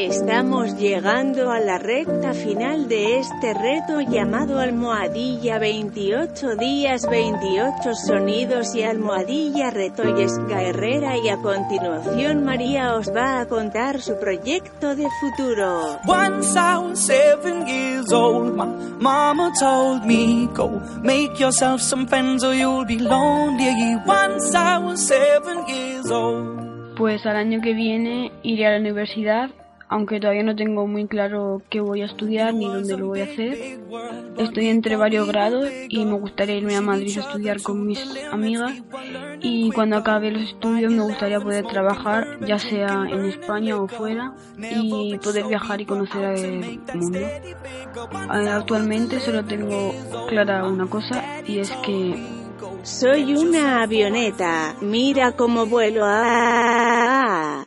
Estamos llegando a la recta final de este reto llamado Almohadilla 28 días, 28 sonidos y Almohadilla Retoyesca Herrera y a continuación María os va a contar su proyecto de futuro. Once I was seven years old, my mama told me, go make yourself some friends or you'll be lonely. Once I was seven years old. Pues al año que viene iré a la universidad aunque todavía no tengo muy claro qué voy a estudiar ni dónde lo voy a hacer. Estoy entre varios grados y me gustaría irme a Madrid a estudiar con mis amigas y cuando acabe los estudios me gustaría poder trabajar ya sea en España o fuera y poder viajar y conocer el mundo. Eh, actualmente solo tengo clara una cosa y es que soy una avioneta, mira cómo vuelo. ¡Ah!